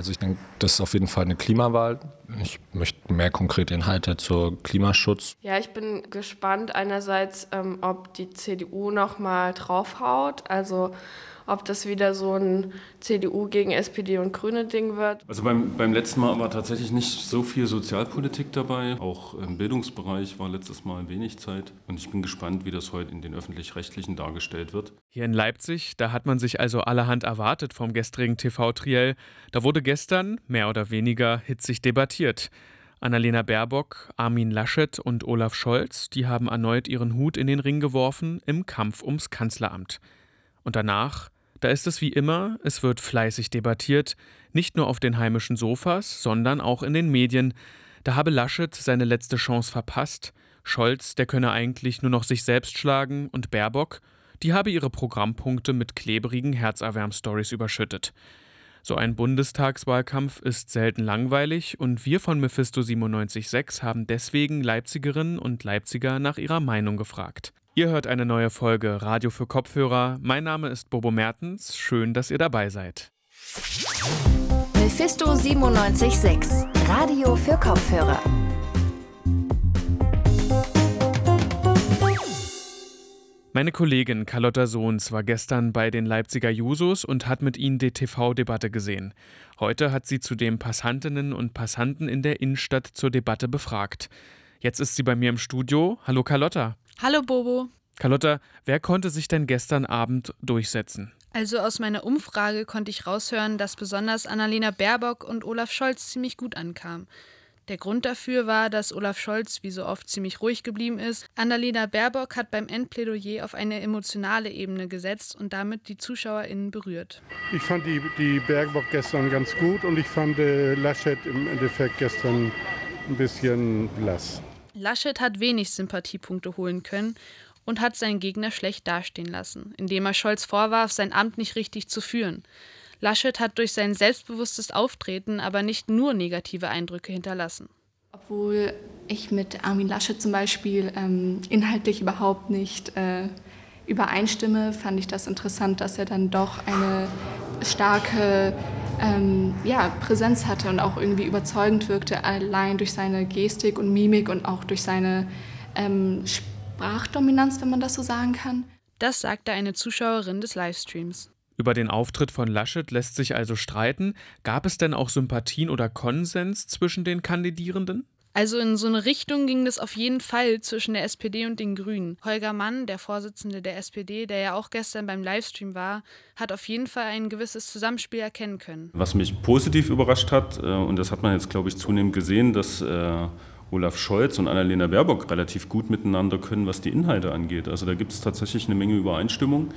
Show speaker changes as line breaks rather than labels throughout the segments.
Also ich denke, das ist auf jeden Fall eine Klimawahl. Ich möchte mehr konkrete Inhalte zur Klimaschutz.
Ja, ich bin gespannt einerseits, ähm, ob die CDU noch mal draufhaut. Also ob das wieder so ein CDU gegen SPD und Grüne Ding wird.
Also beim, beim letzten Mal war tatsächlich nicht so viel Sozialpolitik dabei. Auch im Bildungsbereich war letztes Mal wenig Zeit. Und ich bin gespannt, wie das heute in den öffentlich-rechtlichen dargestellt wird.
Hier in Leipzig, da hat man sich also allerhand erwartet vom gestrigen TV-Triell. Da wurde gestern mehr oder weniger hitzig debattiert. Annalena Baerbock, Armin Laschet und Olaf Scholz, die haben erneut ihren Hut in den Ring geworfen im Kampf ums Kanzleramt. Und danach da ist es wie immer, es wird fleißig debattiert, nicht nur auf den heimischen Sofas, sondern auch in den Medien. Da habe Laschet seine letzte Chance verpasst, Scholz, der könne eigentlich nur noch sich selbst schlagen, und Baerbock, die habe ihre Programmpunkte mit klebrigen Herzerwärmstories überschüttet. So ein Bundestagswahlkampf ist selten langweilig und wir von Mephisto 976 haben deswegen Leipzigerinnen und Leipziger nach ihrer Meinung gefragt. Ihr hört eine neue Folge Radio für Kopfhörer. Mein Name ist Bobo Mertens. Schön, dass ihr dabei seid.
Mephisto 976 Radio für Kopfhörer.
Meine Kollegin Carlotta Sohns war gestern bei den Leipziger Jusos und hat mit ihnen die TV-Debatte gesehen. Heute hat sie zudem Passantinnen und Passanten in der Innenstadt zur Debatte befragt. Jetzt ist sie bei mir im Studio. Hallo Carlotta.
Hallo Bobo.
Carlotta, wer konnte sich denn gestern Abend durchsetzen?
Also aus meiner Umfrage konnte ich raushören, dass besonders Annalena Baerbock und Olaf Scholz ziemlich gut ankamen. Der Grund dafür war, dass Olaf Scholz wie so oft ziemlich ruhig geblieben ist. Annalena Baerbock hat beim Endplädoyer auf eine emotionale Ebene gesetzt und damit die ZuschauerInnen berührt.
Ich fand die, die Baerbock gestern ganz gut und ich fand äh, Laschet im Endeffekt gestern ein bisschen blass.
Laschet hat wenig Sympathiepunkte holen können und hat seinen Gegner schlecht dastehen lassen, indem er Scholz vorwarf, sein Amt nicht richtig zu führen. Laschet hat durch sein selbstbewusstes Auftreten aber nicht nur negative Eindrücke hinterlassen.
Obwohl ich mit Armin Laschet zum Beispiel ähm, inhaltlich überhaupt nicht äh, übereinstimme, fand ich das interessant, dass er dann doch eine starke ähm, ja, Präsenz hatte und auch irgendwie überzeugend wirkte, allein durch seine Gestik und Mimik und auch durch seine ähm, Sprachdominanz, wenn man das so sagen kann.
Das sagte eine Zuschauerin des Livestreams.
Über den Auftritt von Laschet lässt sich also streiten. Gab es denn auch Sympathien oder Konsens zwischen den Kandidierenden?
Also in so eine Richtung ging das auf jeden Fall zwischen der SPD und den Grünen. Holger Mann, der Vorsitzende der SPD, der ja auch gestern beim Livestream war, hat auf jeden Fall ein gewisses Zusammenspiel erkennen können.
Was mich positiv überrascht hat, äh, und das hat man jetzt, glaube ich, zunehmend gesehen, dass äh, Olaf Scholz und Annalena Baerbock relativ gut miteinander können, was die Inhalte angeht. Also da gibt es tatsächlich eine Menge Übereinstimmung.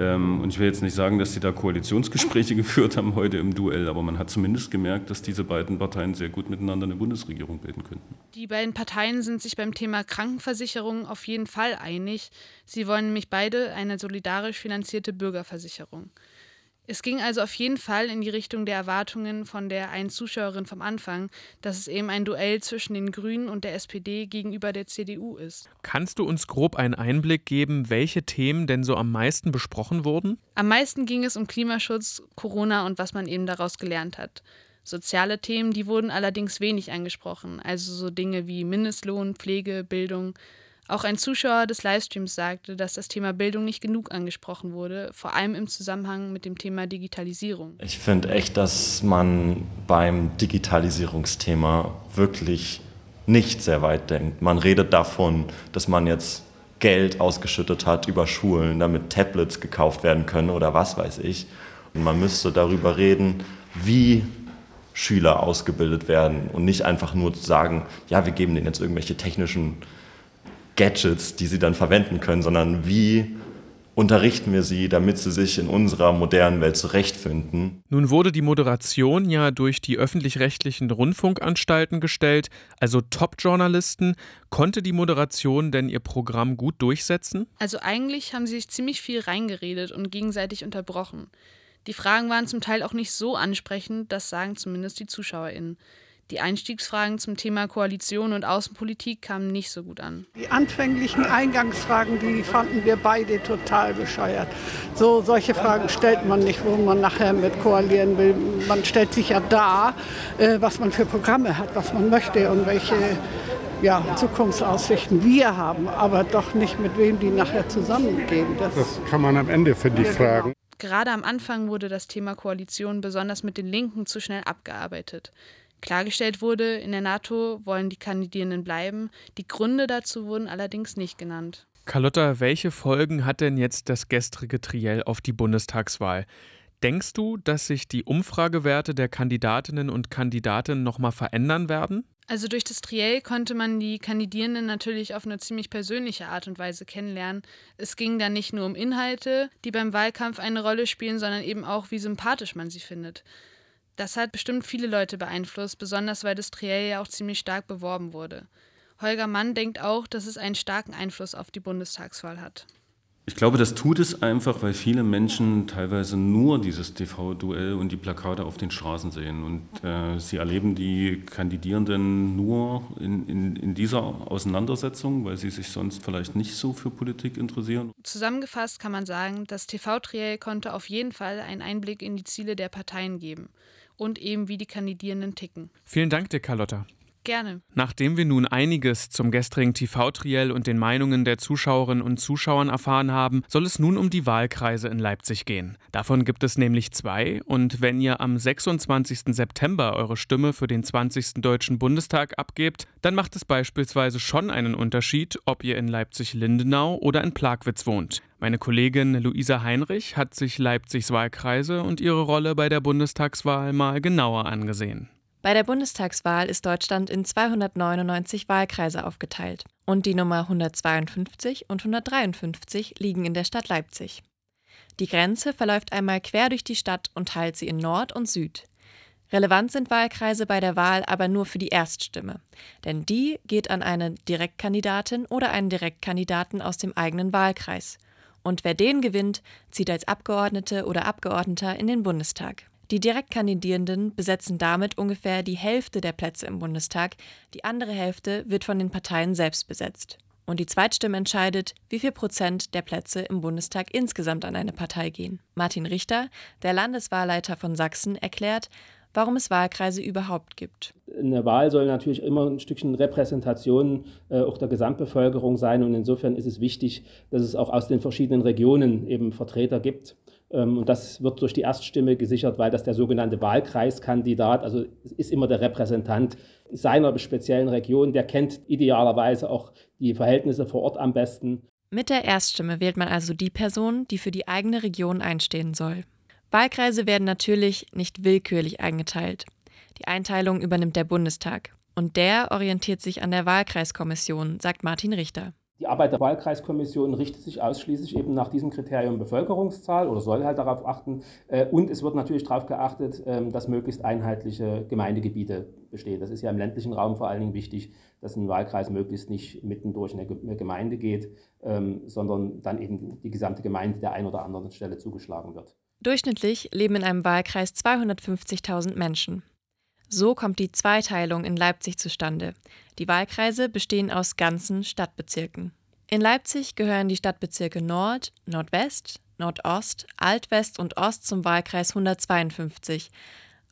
Ähm, und ich will jetzt nicht sagen, dass sie da Koalitionsgespräche geführt haben heute im Duell, aber man hat zumindest gemerkt, dass diese beiden Parteien sehr gut miteinander eine Bundesregierung bilden könnten.
Die beiden Parteien sind sich beim Thema Krankenversicherung auf jeden Fall einig. Sie wollen nämlich beide eine solidarisch finanzierte Bürgerversicherung. Es ging also auf jeden Fall in die Richtung der Erwartungen von der einen Zuschauerin vom Anfang, dass es eben ein Duell zwischen den Grünen und der SPD gegenüber der CDU ist.
Kannst du uns grob einen Einblick geben, welche Themen denn so am meisten besprochen wurden?
Am meisten ging es um Klimaschutz, Corona und was man eben daraus gelernt hat. Soziale Themen, die wurden allerdings wenig angesprochen, also so Dinge wie Mindestlohn, Pflege, Bildung. Auch ein Zuschauer des Livestreams sagte, dass das Thema Bildung nicht genug angesprochen wurde, vor allem im Zusammenhang mit dem Thema Digitalisierung.
Ich finde echt, dass man beim Digitalisierungsthema wirklich nicht sehr weit denkt. Man redet davon, dass man jetzt Geld ausgeschüttet hat über Schulen, damit Tablets gekauft werden können oder was weiß ich. Und man müsste darüber reden, wie Schüler ausgebildet werden und nicht einfach nur sagen, ja, wir geben denen jetzt irgendwelche technischen Gadgets, die sie dann verwenden können, sondern wie unterrichten wir sie, damit sie sich in unserer modernen Welt zurechtfinden.
Nun wurde die Moderation ja durch die öffentlich-rechtlichen Rundfunkanstalten gestellt, also Top-Journalisten. Konnte die Moderation denn ihr Programm gut durchsetzen?
Also eigentlich haben sie sich ziemlich viel reingeredet und gegenseitig unterbrochen. Die Fragen waren zum Teil auch nicht so ansprechend, das sagen zumindest die ZuschauerInnen. Die Einstiegsfragen zum Thema Koalition und Außenpolitik kamen nicht so gut an.
Die anfänglichen Eingangsfragen, die fanden wir beide total bescheuert. So solche Fragen stellt man nicht, wo man nachher mit koalieren will. Man stellt sich ja dar, äh, was man für Programme hat, was man möchte und welche ja, Zukunftsaussichten wir haben, aber doch nicht mit wem die nachher zusammengehen.
Das, das kann man am Ende für die ja, fragen.
Gerade am Anfang wurde das Thema Koalition besonders mit den Linken zu schnell abgearbeitet. Klargestellt wurde, in der NATO wollen die Kandidierenden bleiben. Die Gründe dazu wurden allerdings nicht genannt.
Carlotta, welche Folgen hat denn jetzt das gestrige Triell auf die Bundestagswahl? Denkst du, dass sich die Umfragewerte der Kandidatinnen und Kandidaten nochmal verändern werden?
Also durch das Triell konnte man die Kandidierenden natürlich auf eine ziemlich persönliche Art und Weise kennenlernen. Es ging dann nicht nur um Inhalte, die beim Wahlkampf eine Rolle spielen, sondern eben auch, wie sympathisch man sie findet. Das hat bestimmt viele Leute beeinflusst, besonders weil das Triell ja auch ziemlich stark beworben wurde. Holger Mann denkt auch, dass es einen starken Einfluss auf die Bundestagswahl hat.
Ich glaube, das tut es einfach, weil viele Menschen teilweise nur dieses TV-Duell und die Plakate auf den Straßen sehen. Und äh, sie erleben die Kandidierenden nur in, in, in dieser Auseinandersetzung, weil sie sich sonst vielleicht nicht so für Politik interessieren.
Zusammengefasst kann man sagen, das TV-Triell konnte auf jeden Fall einen Einblick in die Ziele der Parteien geben und eben wie die Kandidierenden ticken.
Vielen Dank dir, Carlotta.
Gerne.
Nachdem wir nun einiges zum gestrigen TV-Triell und den Meinungen der Zuschauerinnen und Zuschauern erfahren haben, soll es nun um die Wahlkreise in Leipzig gehen. Davon gibt es nämlich zwei und wenn ihr am 26. September eure Stimme für den 20. Deutschen Bundestag abgebt, dann macht es beispielsweise schon einen Unterschied, ob ihr in Leipzig-Lindenau oder in Plagwitz wohnt. Meine Kollegin Luisa Heinrich hat sich Leipzigs Wahlkreise und ihre Rolle bei der Bundestagswahl mal genauer angesehen.
Bei der Bundestagswahl ist Deutschland in 299 Wahlkreise aufgeteilt und die Nummer 152 und 153 liegen in der Stadt Leipzig. Die Grenze verläuft einmal quer durch die Stadt und teilt sie in Nord und Süd. Relevant sind Wahlkreise bei der Wahl aber nur für die Erststimme, denn die geht an eine Direktkandidatin oder einen Direktkandidaten aus dem eigenen Wahlkreis. Und wer den gewinnt, zieht als Abgeordnete oder Abgeordneter in den Bundestag. Die Direktkandidierenden besetzen damit ungefähr die Hälfte der Plätze im Bundestag, die andere Hälfte wird von den Parteien selbst besetzt. Und die Zweitstimme entscheidet, wie viel Prozent der Plätze im Bundestag insgesamt an eine Partei gehen. Martin Richter, der Landeswahlleiter von Sachsen, erklärt, warum es Wahlkreise überhaupt gibt.
Eine Wahl soll natürlich immer ein Stückchen Repräsentation äh, auch der Gesamtbevölkerung sein und insofern ist es wichtig, dass es auch aus den verschiedenen Regionen eben Vertreter gibt. Ähm, und das wird durch die Erststimme gesichert, weil das der sogenannte Wahlkreiskandidat, also ist immer der Repräsentant seiner speziellen Region, der kennt idealerweise auch die Verhältnisse vor Ort am besten.
Mit der Erststimme wählt man also die Person, die für die eigene Region einstehen soll. Wahlkreise werden natürlich nicht willkürlich eingeteilt. Die Einteilung übernimmt der Bundestag. Und der orientiert sich an der Wahlkreiskommission, sagt Martin Richter.
Die Arbeit der Wahlkreiskommission richtet sich ausschließlich eben nach diesem Kriterium Bevölkerungszahl oder soll halt darauf achten. Äh, und es wird natürlich darauf geachtet, ähm, dass möglichst einheitliche Gemeindegebiete bestehen. Das ist ja im ländlichen Raum vor allen Dingen wichtig, dass ein Wahlkreis möglichst nicht mitten durch eine Gemeinde geht, ähm, sondern dann eben die gesamte Gemeinde der einen oder anderen Stelle zugeschlagen wird.
Durchschnittlich leben in einem Wahlkreis 250.000 Menschen. So kommt die Zweiteilung in Leipzig zustande. Die Wahlkreise bestehen aus ganzen Stadtbezirken. In Leipzig gehören die Stadtbezirke Nord, Nordwest, Nordost, Altwest und Ost zum Wahlkreis 152,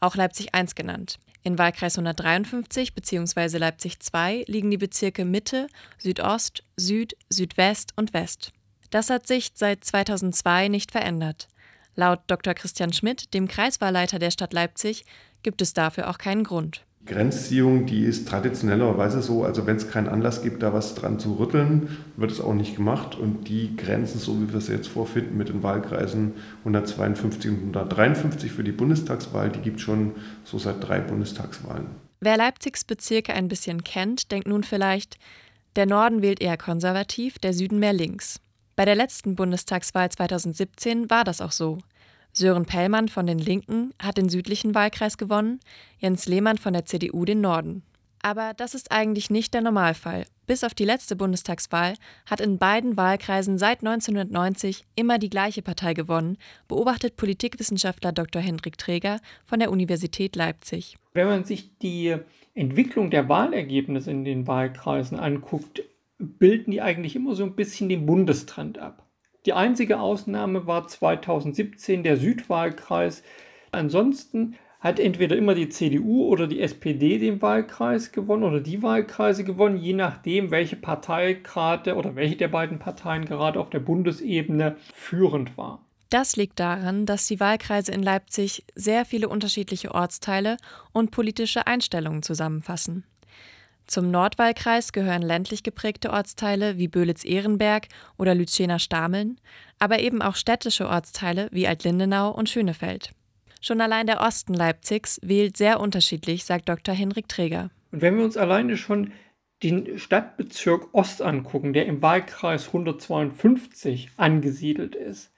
auch Leipzig I genannt. In Wahlkreis 153 bzw. Leipzig II liegen die Bezirke Mitte, Südost, Süd, Südwest und West. Das hat sich seit 2002 nicht verändert. Laut Dr. Christian Schmidt, dem Kreiswahlleiter der Stadt Leipzig, gibt es dafür auch keinen Grund.
Grenzziehung, die ist traditionellerweise so, also wenn es keinen Anlass gibt, da was dran zu rütteln, wird es auch nicht gemacht. Und die Grenzen, so wie wir sie jetzt vorfinden mit den Wahlkreisen 152 und 153 für die Bundestagswahl, die gibt es schon so seit drei Bundestagswahlen.
Wer Leipzigs Bezirke ein bisschen kennt, denkt nun vielleicht, der Norden wählt eher konservativ, der Süden mehr links. Bei der letzten Bundestagswahl 2017 war das auch so. Sören Pellmann von den Linken hat den südlichen Wahlkreis gewonnen, Jens Lehmann von der CDU den Norden. Aber das ist eigentlich nicht der Normalfall. Bis auf die letzte Bundestagswahl hat in beiden Wahlkreisen seit 1990 immer die gleiche Partei gewonnen, beobachtet Politikwissenschaftler Dr. Hendrik Träger von der Universität Leipzig.
Wenn man sich die Entwicklung der Wahlergebnisse in den Wahlkreisen anguckt, bilden die eigentlich immer so ein bisschen den Bundestrend ab. Die einzige Ausnahme war 2017 der Südwahlkreis. Ansonsten hat entweder immer die CDU oder die SPD den Wahlkreis gewonnen oder die Wahlkreise gewonnen, je nachdem, welche Partei gerade oder welche der beiden Parteien gerade auf der Bundesebene führend war.
Das liegt daran, dass die Wahlkreise in Leipzig sehr viele unterschiedliche Ortsteile und politische Einstellungen zusammenfassen. Zum Nordwahlkreis gehören ländlich geprägte Ortsteile wie Böhlitz-Ehrenberg oder Lütschener-Stameln, aber eben auch städtische Ortsteile wie Altlindenau und Schönefeld. Schon allein der Osten Leipzigs wählt sehr unterschiedlich, sagt Dr. Henrik Träger.
Und wenn wir uns alleine schon den Stadtbezirk Ost angucken, der im Wahlkreis 152 angesiedelt ist,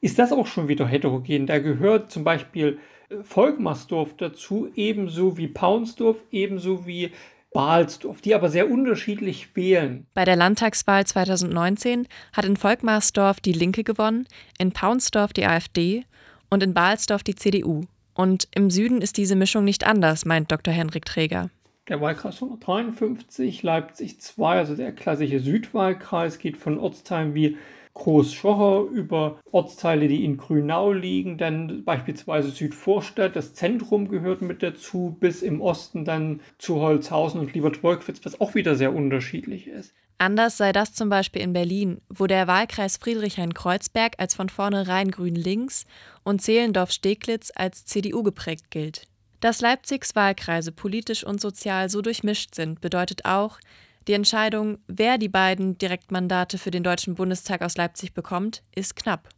ist das auch schon wieder heterogen. Da gehört zum Beispiel äh, Volkmarsdorf dazu, ebenso wie Paunsdorf, ebenso wie Balsdorf, die aber sehr unterschiedlich wählen.
Bei der Landtagswahl 2019 hat in Volkmarsdorf die Linke gewonnen, in Paunsdorf die AfD und in Balsdorf die CDU. Und im Süden ist diese Mischung nicht anders, meint Dr. Henrik Träger.
Der Wahlkreis 153, Leipzig 2, also der klassische Südwahlkreis, geht von Ortsteilen wie Großschocher über Ortsteile, die in Grünau liegen, dann beispielsweise Südvorstadt, das Zentrum gehört mit dazu, bis im Osten dann zu Holzhausen und Liebert-Wolkwitz, was auch wieder sehr unterschiedlich ist.
Anders sei das zum Beispiel in Berlin, wo der Wahlkreis Friedrichshain-Kreuzberg als von vornherein grün links und Zehlendorf-Steglitz als CDU geprägt gilt. Dass Leipzigs Wahlkreise politisch und sozial so durchmischt sind, bedeutet auch, die Entscheidung, wer die beiden Direktmandate für den Deutschen Bundestag aus Leipzig bekommt, ist knapp.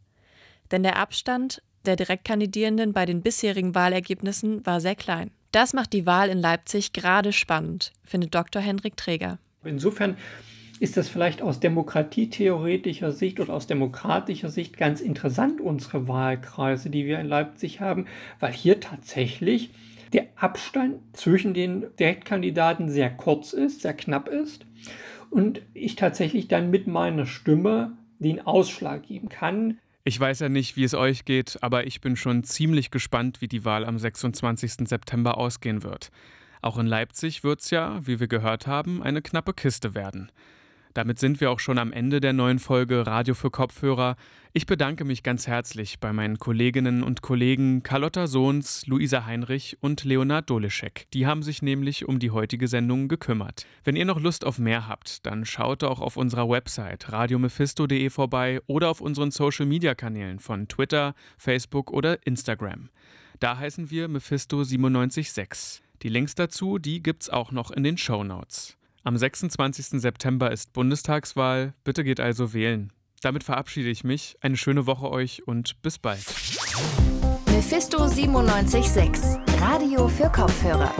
Denn der Abstand der Direktkandidierenden bei den bisherigen Wahlergebnissen war sehr klein. Das macht die Wahl in Leipzig gerade spannend, findet Dr. Henrik Träger.
Insofern ist das vielleicht aus demokratietheoretischer Sicht oder aus demokratischer Sicht ganz interessant, unsere Wahlkreise, die wir in Leipzig haben, weil hier tatsächlich der Abstand zwischen den Direktkandidaten sehr kurz ist, sehr knapp ist und ich tatsächlich dann mit meiner Stimme den Ausschlag geben kann.
Ich weiß ja nicht, wie es euch geht, aber ich bin schon ziemlich gespannt, wie die Wahl am 26. September ausgehen wird. Auch in Leipzig wird es ja, wie wir gehört haben, eine knappe Kiste werden. Damit sind wir auch schon am Ende der neuen Folge Radio für Kopfhörer. Ich bedanke mich ganz herzlich bei meinen Kolleginnen und Kollegen Carlotta Sohns, Luisa Heinrich und Leonard Doleschek. Die haben sich nämlich um die heutige Sendung gekümmert. Wenn ihr noch Lust auf mehr habt, dann schaut auch auf unserer Website radiomephisto.de vorbei oder auf unseren Social Media Kanälen von Twitter, Facebook oder Instagram. Da heißen wir Mephisto976. Die Links dazu, die gibt's auch noch in den Show Notes. Am 26. September ist Bundestagswahl. Bitte geht also wählen. Damit verabschiede ich mich. Eine schöne Woche euch und bis bald.
Mephisto 976, Radio für Kopfhörer.